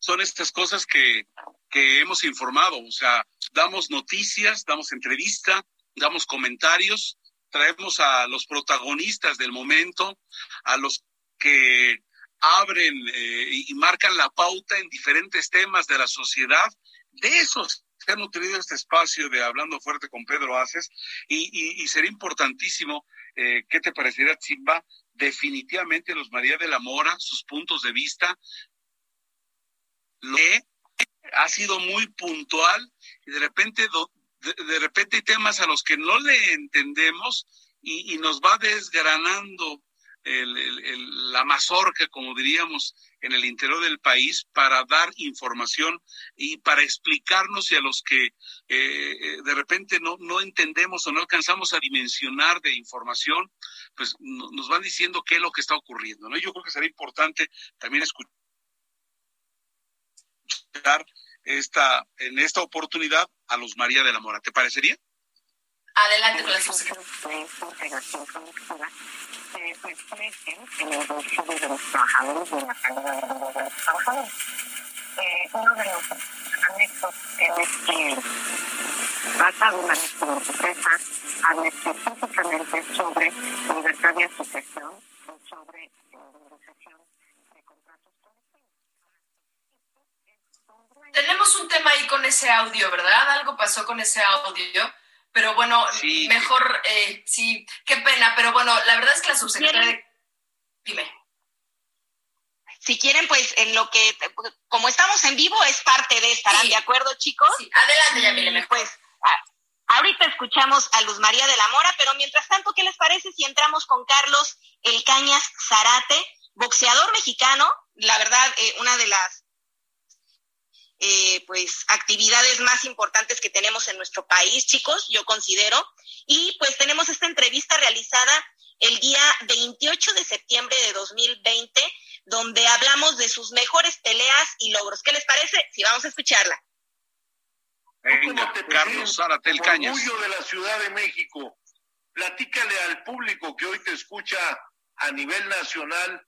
son estas cosas que, que hemos informado, o sea, damos noticias, damos entrevista, damos comentarios, traemos a los protagonistas del momento, a los que abren eh, y marcan la pauta en diferentes temas de la sociedad. De esos se ha nutrido este espacio de Hablando Fuerte con Pedro Aces y, y, sería importantísimo, eh, ¿qué te parecería, Simba? Definitivamente los María de la Mora, sus puntos de vista, lo ha sido muy puntual y de repente, de, repente hay temas a los que no le entendemos y, y nos va desgranando la mazorca, como diríamos, en el interior del país para dar información y para explicarnos y a los que eh, de repente no, no entendemos o no alcanzamos a dimensionar de información, pues nos van diciendo qué es lo que está ocurriendo. ¿no? Yo creo que será importante también escuchar esta, en esta oportunidad a los María de la Mora. ¿Te parecería? Adelante con la crecen en el bolsillo de los trabajadores de la calidad de vida de los trabajadores. Eh, uno de los anexos en este riqueza, habla específicamente sobre libertad de asociación y sobre Tenemos un tema ahí con ese audio, ¿verdad? Algo pasó con ese audio pero bueno, mejor, eh, sí, qué pena, pero bueno, la verdad es que la subsecretaria... Dime. Si quieren, pues en lo que, como estamos en vivo, es parte de, ¿estarán de acuerdo, chicos? Sí, adelante, Yamile, Pues, ahorita escuchamos a Luz María de la Mora, pero mientras tanto, ¿qué les parece si entramos con Carlos El Cañas Zarate, boxeador mexicano? La verdad, eh, una de las eh, pues actividades más importantes que tenemos en nuestro país, chicos, yo considero. Y pues tenemos esta entrevista realizada el día 28 de septiembre de 2020, donde hablamos de sus mejores peleas y logros. ¿Qué les parece? Si vamos a escucharla. Venga, Carlos Zárate Cañas. Orgullo de la Ciudad de México. Platícale al público que hoy te escucha a nivel nacional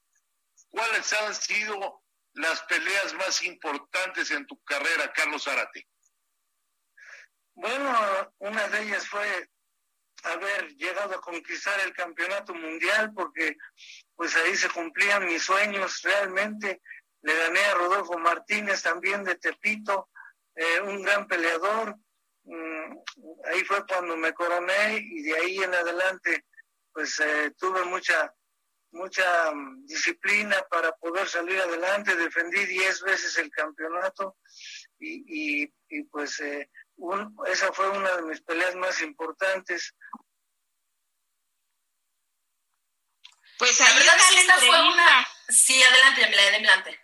cuáles han sido las peleas más importantes en tu carrera, Carlos Zárate? Bueno, una de ellas fue haber llegado a conquistar el campeonato mundial porque pues ahí se cumplían mis sueños realmente. Le gané a Rodolfo Martínez también de Tepito, eh, un gran peleador. Mm, ahí fue cuando me coroné y de ahí en adelante pues eh, tuve mucha mucha mm, disciplina para poder salir adelante. Defendí diez veces el campeonato y, y, pues eh, esa fue una de mis peleas más importantes. Pues la verdad esta fue una... Sí, adelante, adelante.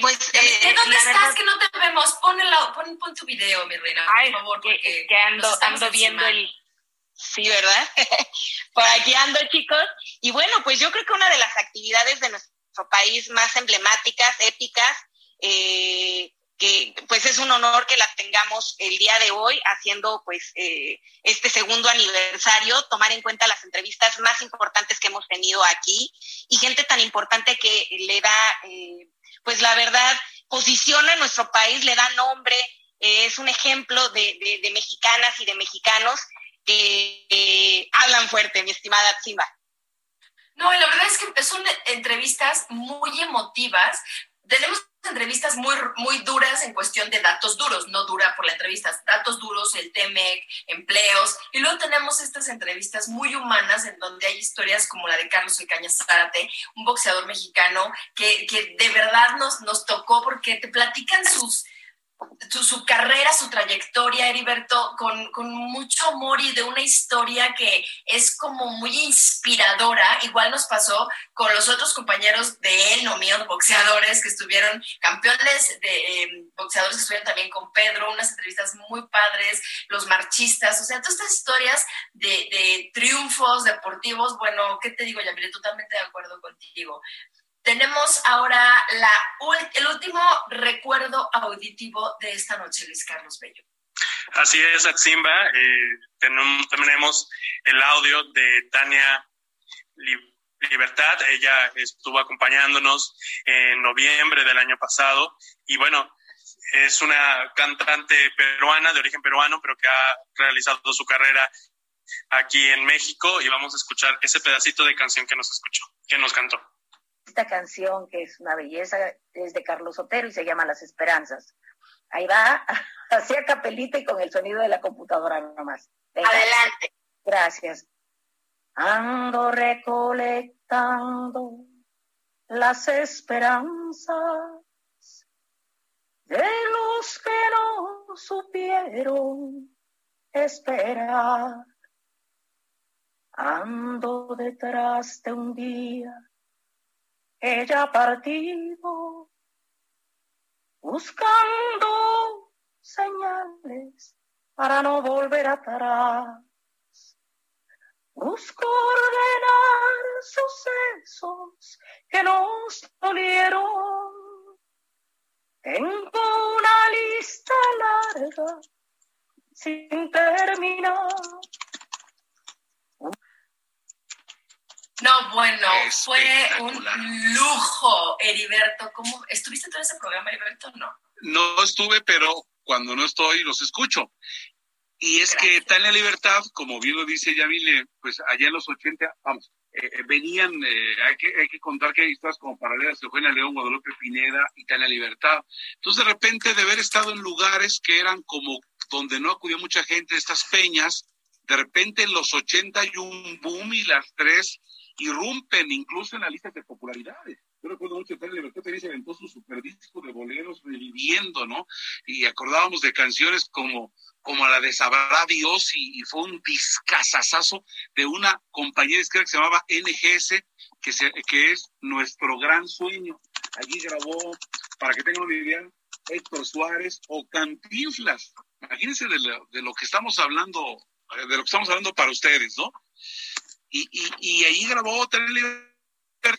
pues, eh, ¿Dónde estás que no te vemos? Pon, pon, pon, tu video, mi reina, por favor. que, ando, ando viendo el, Sí, ¿verdad? Por aquí ando, chicos. Y bueno, pues yo creo que una de las actividades de nuestro país más emblemáticas, épicas, eh, que pues es un honor que la tengamos el día de hoy haciendo pues eh, este segundo aniversario, tomar en cuenta las entrevistas más importantes que hemos tenido aquí y gente tan importante que le da, eh, pues la verdad, posiciona a nuestro país, le da nombre, es un ejemplo de, de mexicanas y de mexicanos eh, hablan fuerte, mi estimada Simba. No, la verdad es que son entrevistas muy emotivas. Tenemos entrevistas muy, muy duras en cuestión de datos duros, no dura por la entrevista, datos duros, el TEMEC, empleos, y luego tenemos estas entrevistas muy humanas en donde hay historias como la de Carlos Ecaña Zárate, un boxeador mexicano que, que de verdad nos, nos tocó porque te platican sus, su, carrera, su trayectoria, Heriberto, con, con, mucho amor y de una historia que es como muy inspiradora. Igual nos pasó con los otros compañeros de él, no míos, boxeadores que estuvieron, campeones de em, boxeadores estuvieron también con Pedro, unas entrevistas muy padres, los marchistas, o sea, todas estas historias de, de triunfos deportivos. Bueno, ¿qué te digo, Yamile? Totalmente de acuerdo contigo. Tenemos ahora la, el último recuerdo auditivo de esta noche, Luis Carlos Bello. Así es, Aximba. Eh, tenemos el audio de Tania Libertad. Ella estuvo acompañándonos en noviembre del año pasado y bueno, es una cantante peruana, de origen peruano, pero que ha realizado su carrera aquí en México y vamos a escuchar ese pedacito de canción que nos escuchó, que nos cantó. Esta canción, que es una belleza, es de Carlos Otero y se llama Las Esperanzas. Ahí va, hacía capelita y con el sonido de la computadora nomás. Adelante. Gracias. Ando recolectando las esperanzas de los que no supieron esperar. Ando detrás de un día ella partido buscando señales para no volver atrás. Busco ordenar sucesos que nos dolieron. Tengo una lista larga sin terminar No, bueno, fue un lujo, Heriberto. ¿Cómo estuviste todo ese programa, Heriberto? No. No estuve, pero cuando no estoy los escucho. Y es que Tania Libertad, como bien lo dice Yamile, pues allá en los 80, vamos, eh, eh, venían, eh, hay, que, hay que contar que hay historias como paralelas, Eugenia León, Guadalupe Pineda y Tania Libertad. Entonces, de repente, de haber estado en lugares que eran como donde no acudió mucha gente, estas peñas, de repente en los 80 hay un boom y las tres irrumpen incluso en la lista de popularidades. Yo recuerdo mucho que Libertad se aventó su superdisco de boleros reviviendo, ¿no? Y acordábamos de canciones como, como la de Sabrá Dios y, fue un discazazazo de una compañía de que se llamaba NGS, que, se, es nuestro gran sueño. Allí grabó, para que tengan una idea, Héctor Suárez o Cantinflas. Imagínense de lo, de lo que estamos hablando, de lo que estamos hablando para ustedes, ¿no? Y, y, y ahí grabó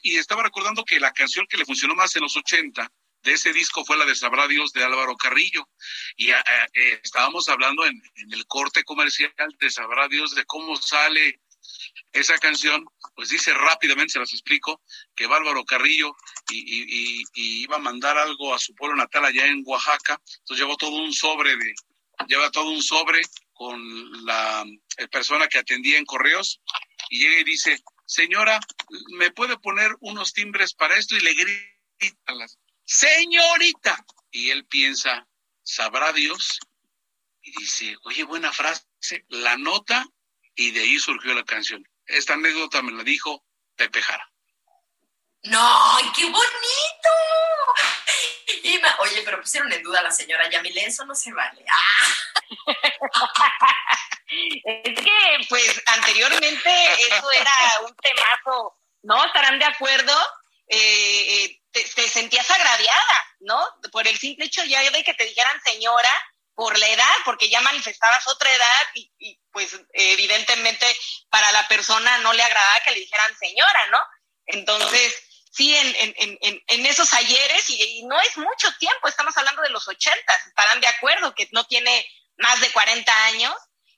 y estaba recordando que la canción que le funcionó más en los 80 de ese disco fue la de Sabrá Dios de Álvaro Carrillo. Y eh, eh, estábamos hablando en, el corte comercial de Sabrá Dios de cómo sale esa canción. Pues dice rápidamente, se las explico, que va Álvaro Carrillo y, y, iba a mandar algo a su pueblo natal allá en Oaxaca. Entonces llevó todo un sobre de, lleva todo un sobre con la eh, persona que atendía en correos y llega y dice, señora, ¿me puede poner unos timbres para esto? Y le grita a la señorita. Y él piensa, ¿sabrá Dios? Y dice, oye, buena frase, la nota, y de ahí surgió la canción. Esta anécdota me la dijo Pepe Jara. ¡No! ¡Qué bonito! Oye, pero pusieron en duda a la señora Yamile, eso no se vale. es que, pues, anteriormente eso era un temazo, ¿no? ¿Estarán de acuerdo? Eh, eh, te, sentías agraviada, ¿no? Por el simple hecho ya de que te dijeran señora por la edad, porque ya manifestabas otra edad y, y pues evidentemente para la persona no le agradaba que le dijeran señora, ¿no? Entonces, sí, en, en, en, en esos ayeres, y, no es mucho tiempo, estamos hablando de los 80, estarán de acuerdo que no tiene más de 40 años,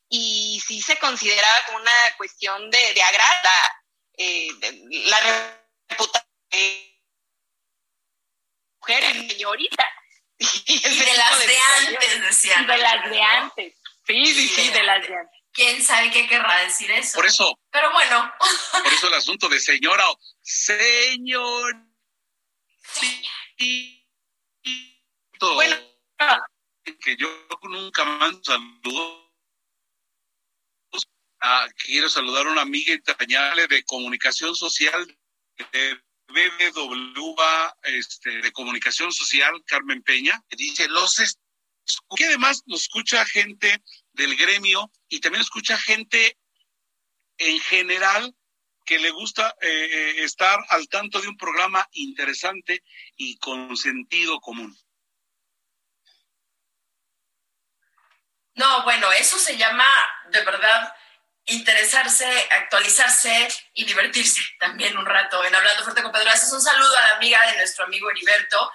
y sí se consideraba como una cuestión de, de agrada eh, la reputación de mujer señorita. Y, de las de, antes, decían. De las de antes. Sí, sí, sí, de las de antes quién sabe qué querrá decir eso. Por eso. Pero bueno. Por eso el asunto de señora o señor. Bueno. Que yo nunca mando saludos. Ah, quiero saludar a una amiga entrañable de comunicación social de BBW este, de comunicación social, Carmen Peña, que dice, los que además lo escucha gente del gremio y también escucha gente en general que le gusta eh, eh, estar al tanto de un programa interesante y con sentido común. No, bueno, eso se llama de verdad interesarse, actualizarse y divertirse también un rato en Hablando Fuerte con Pedro. es un saludo a la amiga de nuestro amigo Heriberto.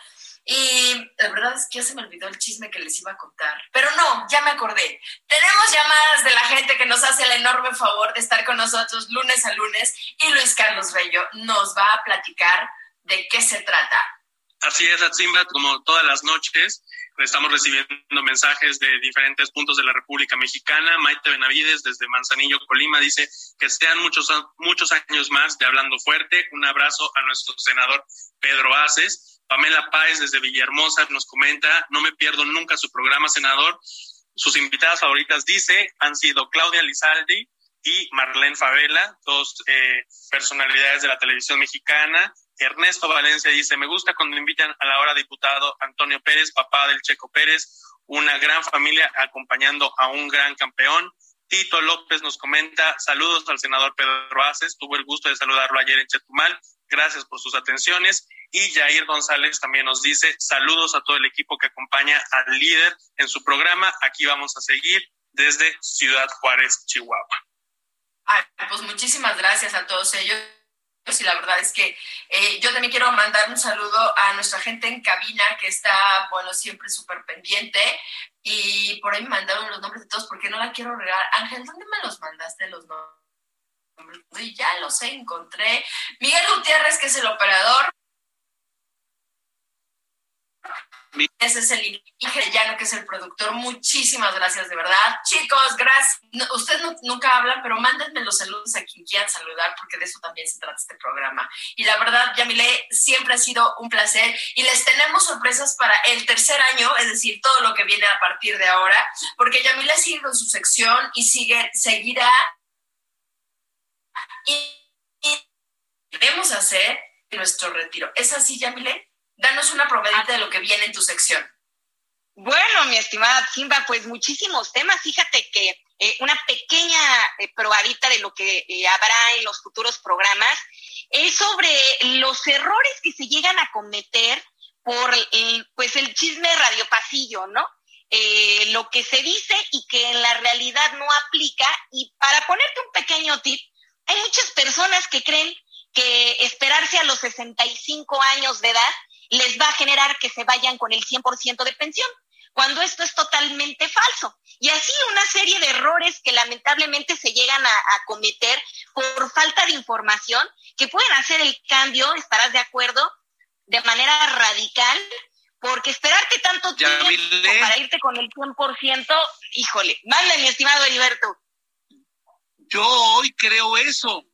Y la verdad es que ya se me olvidó el chisme que les iba a contar. Pero no, ya me acordé. Tenemos llamadas de la gente que nos hace el enorme favor de estar con nosotros lunes a lunes y Luis Carlos Bello nos va a platicar de qué se trata. Así es, Atzimba, como todas las noches, estamos recibiendo mensajes de diferentes puntos de la República Mexicana. Maite Benavides, desde Manzanillo, Colima, dice que sean muchos, muchos años más de Hablando Fuerte. Un abrazo a nuestro senador Pedro Aces. Pamela Páez, desde Villahermosa, nos comenta, no me pierdo nunca su programa, senador. Sus invitadas favoritas, dice, han sido Claudia Lizaldi y Marlene Favela, dos eh, personalidades de la televisión mexicana. Ernesto Valencia dice, me gusta cuando invitan a la hora diputado Antonio Pérez, papá del Checo Pérez, una gran familia acompañando a un gran campeón. Tito López nos comenta, saludos al senador Pedro Aces, tuvo el gusto de saludarlo ayer en Chetumal, gracias por sus atenciones. Y Jair González también nos dice, saludos a todo el equipo que acompaña al líder en su programa, aquí vamos a seguir desde Ciudad Juárez, Chihuahua. pues muchísimas gracias a todos ellos y la verdad es que eh, yo también quiero mandar un saludo a nuestra gente en cabina que está, bueno, siempre súper pendiente y por ahí me mandaron los nombres de todos porque no la quiero regar. Ángel, ¿dónde me los mandaste los nombres? Y ya los encontré. Miguel Gutiérrez, que es el operador. Ese es el Llano, que es el productor. Muchísimas gracias, de verdad. Chicos, gracias. ustedes nunca hablan, pero mándenme los saludos a quien quieran saludar, porque de eso también se trata este programa. Y la verdad, Yamile, siempre ha sido un placer. Y les tenemos sorpresas para el tercer año, es decir, todo lo que viene a partir de ahora, porque Yamile sigue con su sección y sigue, seguirá. Y, debemos hacer nuestro retiro. ¿Es así, Yamile? Danos una probadita de lo que viene en tu sección. Bueno, mi estimada Simba, pues muchísimos temas. Fíjate que eh, una pequeña eh, probadita de lo que eh, habrá en los futuros programas es sobre los errores que se llegan a cometer por pues el chisme radio pasillo, ¿no? lo que se dice y que en la realidad no aplica. Y para ponerte un pequeño tip, hay muchas personas que creen que esperarse a los 65 años de edad les va a generar que se vayan con el 100% de pensión, cuando esto es totalmente falso. Y así una serie de errores que lamentablemente se llegan a, cometer por falta de información, que pueden hacer el cambio, estarás de acuerdo, de manera radical, porque esperarte tanto tiempo para irte con el 100%, híjole, manda mi estimado Heriberto. Yo hoy creo eso.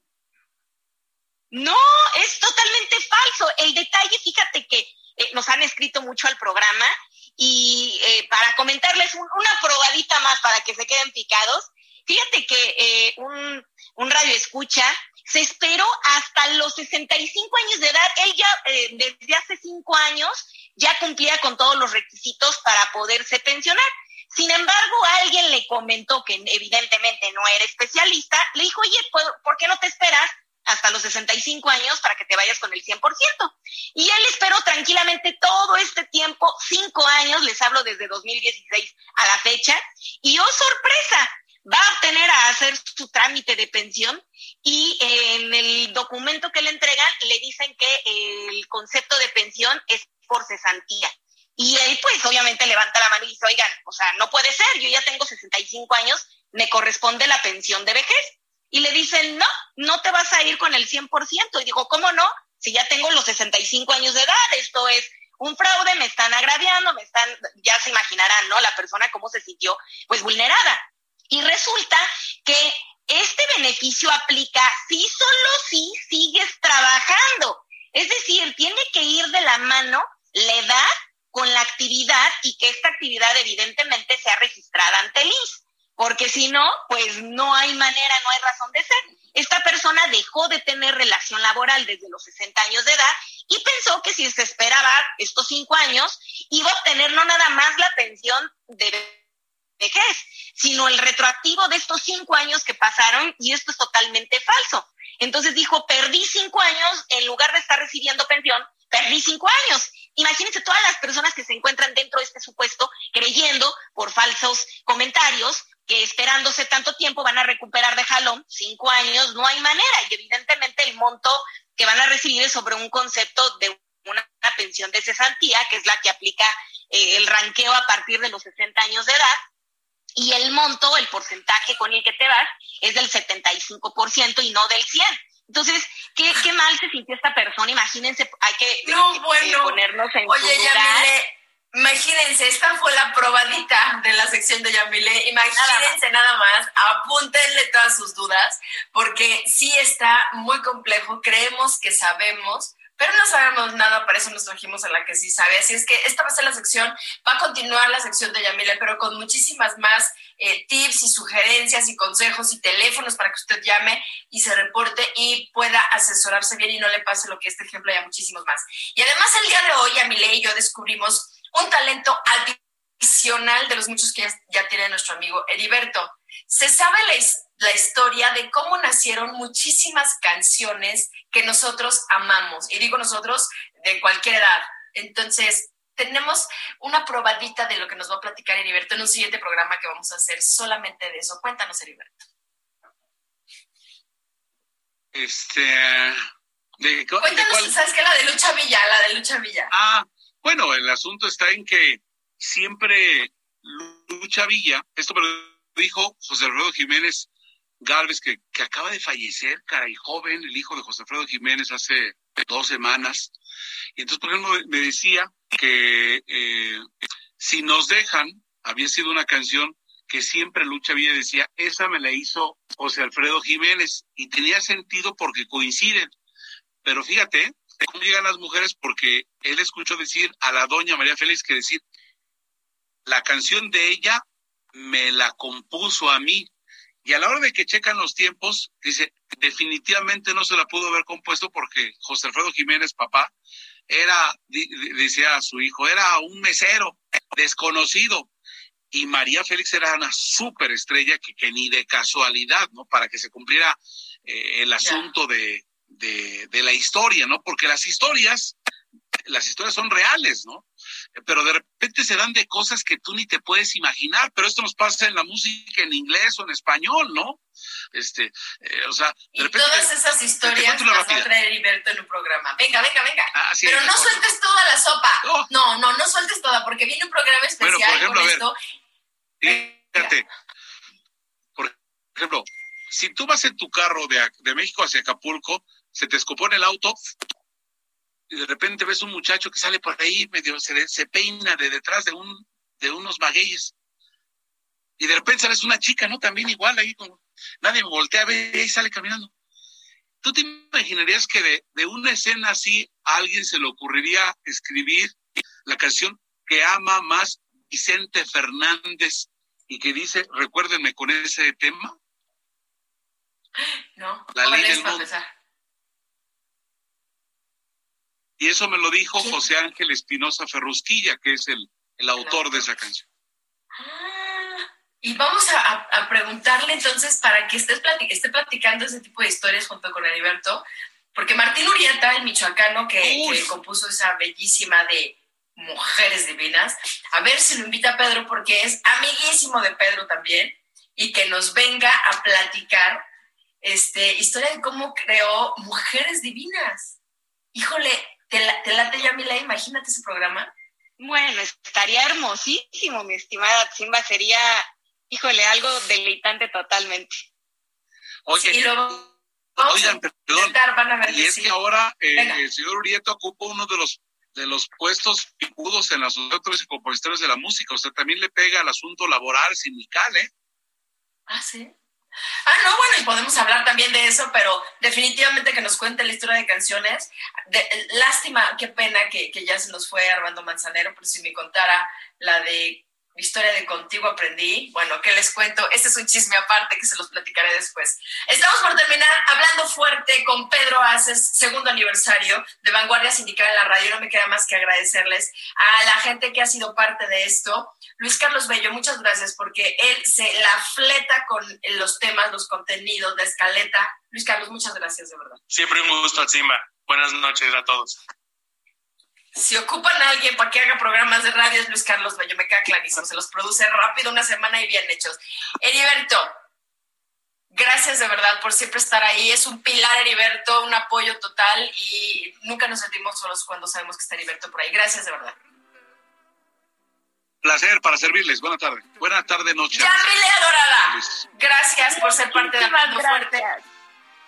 No, es totalmente falso. El detalle, fíjate que eh, nos han escrito mucho al programa y eh, para comentarles una probadita más para que se queden picados, fíjate que eh, un, un radio escucha se esperó hasta los 65 años de edad. Él ya desde hace cinco años ya cumplía con todos los requisitos para poderse pensionar. Sin embargo, alguien le comentó que evidentemente no era especialista, le dijo, oye, ¿por qué no te esperas hasta los 65 años para que te vayas con el 100%. Y él esperó tranquilamente todo este tiempo, cinco años, les hablo desde 2016 a la fecha, y oh sorpresa, va a obtener a hacer su trámite de pensión y en el documento que le entregan le dicen que el concepto de pensión es por cesantía. Y él pues obviamente levanta la mano y dice, oigan, o sea, no puede ser, yo ya tengo 65 años, me corresponde la pensión de vejez y le dicen, no, no te vas a ir con el 100%. Y digo, ¿cómo no? Si ya tengo los 65 años de edad, esto es un fraude, me están agraviando, me están, ya se imaginarán, ¿no? La persona cómo se sintió, pues vulnerada. Y resulta que este beneficio aplica si solo si sigues trabajando. Es decir, tiene que ir de la mano la edad con la actividad y que esta actividad evidentemente sea registrada ante el INS. porque si no, pues no hay manera, no hay razón de ser. Esta persona dejó de tener relación laboral desde los 60 años de edad y pensó que si se esperaba estos cinco años, iba a obtener no nada más la pensión de vejez, sino el retroactivo de estos cinco años que pasaron y esto es totalmente falso. Entonces dijo, perdí cinco años, en lugar de estar recibiendo pensión, perdí cinco años. Imagínense todas las personas que se encuentran dentro de este supuesto creyendo por falsos comentarios que esperándose tanto tiempo van a recuperar de jalón cinco años, no hay manera. Y evidentemente el monto que van a recibir es sobre un concepto de una pensión de cesantía, que es la que aplica eh, el ranqueo a partir de los 60 años de edad, y el monto, el porcentaje con el que te vas, es del 75% y no del 100%. Entonces, ¿qué, qué mal se sintió esta persona? Imagínense, hay que no, eh, bueno. ponernos en Oye. Yamile, imagínense, esta fue la probadita de la sección de Yamile. Imagínense nada más, apúntenle todas sus dudas, porque sí está muy complejo. Creemos que sabemos, pero no sabemos nada, para eso nos trajimos a la que sí sabe. Así es que esta va a ser la sección, va a continuar la sección de Yamile, pero con muchísimas más eh, tips y sugerencias y consejos y teléfonos para que usted llame y se reporte y pueda asesorarse bien y no le pase lo que este ejemplo y muchísimos más. Y además el día de hoy, Yamile y yo descubrimos un talento adicional de los muchos que ya, ya tiene nuestro amigo Heriberto. Se sabe la, his- la historia de cómo nacieron muchísimas canciones que nosotros amamos. Y digo nosotros de cualquier edad. Entonces, tenemos una probadita de lo que nos va a platicar Heriberto en un siguiente programa que vamos a hacer solamente de eso. Cuéntanos, Heriberto. Este. ¿De, cu- de Cuéntanos? ¿sabes qué? La de Lucha Villa, la de Lucha Villa. Ah, bueno, el asunto está en que siempre Lucha Villa, esto me lo dijo José Alfredo Jiménez Galvez, que, que acaba de fallecer, caray, joven, el hijo de José Alfredo Jiménez hace dos semanas. Y entonces, por ejemplo, me decía que eh, si nos dejan, había sido una canción que siempre Lucha Villa decía, esa me la hizo José Alfredo Jiménez, y tenía sentido porque coinciden. Pero fíjate, cómo llegan las mujeres porque él escuchó decir a la doña María Félix que decir, la canción de ella me la compuso a mí. Y a la hora de que checan los tiempos, dice, definitivamente no se la pudo haber compuesto porque José Alfredo Jiménez, papá, era, decía a su hijo, era un mesero desconocido. Y María Félix era una superestrella que, que ni de casualidad, ¿no? Para que se cumpliera eh, el asunto de, de, de la historia, ¿no? Porque las historias, las historias son reales, ¿no? Pero de repente se dan de cosas que tú ni te puedes imaginar, pero esto nos pasa en la música en inglés o en español, ¿no? Este, eh, o sea, de Y repente... todas esas historias las va a traer Heriberto en un programa. Venga, venga, venga. Ah, sí, Pero no sueltes toda la sopa. No, no, no sueltes toda, porque viene un programa especial Bueno, por ejemplo, con a ver. esto. Fíjate, por ejemplo, si tú vas en tu carro de, de México hacia Acapulco, se te escopone el auto y de repente ves un muchacho que sale por ahí, medio se, se peina de detrás de un de unos magueyes. Y de repente sales una chica, ¿no? También igual ahí, como nadie me voltea a ver y sale caminando. ¿Tú te imaginarías que de, de una escena así a alguien se le ocurriría escribir la canción que ama más Vicente Fernández y que dice, recuérdenme con ese tema? No, La ¿cuál ley del mundo. Y eso me lo dijo José Ángel Espinosa Ferrusquilla, que es el, el autor de esa canción. Y vamos a, a- preguntarle entonces para que estés plati- esté platicando ese tipo de historias junto con Heriberto, porque Martín Urieta, el michoacano que, que compuso esa bellísima de Mujeres Divinas, a ver si lo invita a Pedro, porque es amiguísimo de Pedro también, y que nos venga a platicar este, historia de cómo creó Mujeres Divinas. Híjole, ¿te, la, te late Yamila? Imagínate ese programa. Bueno, estaría hermosísimo, mi estimada Simba. Sería, híjole, algo deleitante totalmente. Oye, y luego oigan, perdón, van a ver y que es sí. que ahora eh, el señor Urieta ocupa uno de los de los puestos picudos en la Sociedad de Autores y Compositores de la Música. O sea, también le pega al asunto laboral, sindical, ¿eh? Ah, sí. Ah, no, bueno, y podemos hablar también de eso, pero definitivamente que nos cuente la historia de canciones. De- lástima, qué pena que, que ya se nos fue Armando Manzanero, pero si me contara la de historia de Contigo Aprendí. Bueno, ¿qué les cuento? Este es un chisme aparte que se los platicaré después. Estamos por terminar hablando fuerte con Pedro Aces, segundo aniversario de Vanguardia Sindical en la radio. No me queda más que agradecerles a la gente que ha sido parte de esto. Luis Carlos Bello, muchas gracias porque él se la fleta con los temas, los contenidos, la escaleta. Luis Carlos, muchas gracias, de verdad. Siempre un gusto, Simba. Buenas noches a todos. Si ocupan a alguien para que haga programas de radio es Luis Carlos Bello, me queda clarísimo. Se los produce rápido, una semana y bien hechos. Heriberto, gracias de verdad por siempre estar ahí. Es un pilar, Heriberto, un apoyo total y nunca nos sentimos solos cuando sabemos que está Heriberto por ahí. Gracias de verdad. Placer para servirles. Buenas tardes. Buenas tardes, noche. Yamile Adorada, gracias por ser parte de Hablando Fuerte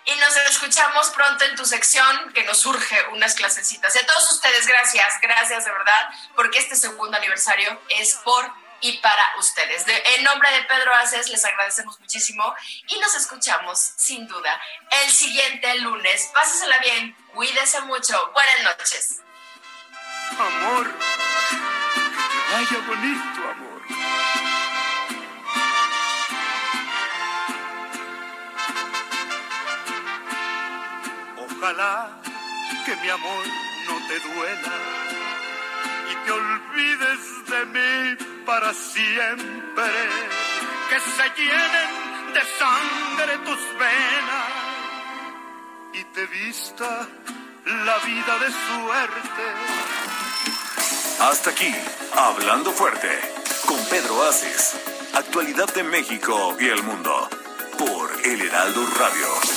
y nos escuchamos pronto en tu sección que nos surge unas clasecitas. Y a todos ustedes, gracias, gracias de verdad, porque este segundo aniversario es por y para ustedes. en nombre de Pedro Aces, les agradecemos muchísimo y nos escuchamos sin duda el siguiente lunes. Pásesela bien, cuídese mucho. Buenas noches. Amor, que vaya bonito, Ojalá que mi amor no te duela y te olvides de mí para siempre. Que se llenen de sangre tus venas y te vista la vida de suerte. Hasta aquí, Hablando Fuerte, con Pedro Aces. Actualidad de México y el mundo, por El Heraldo Radio.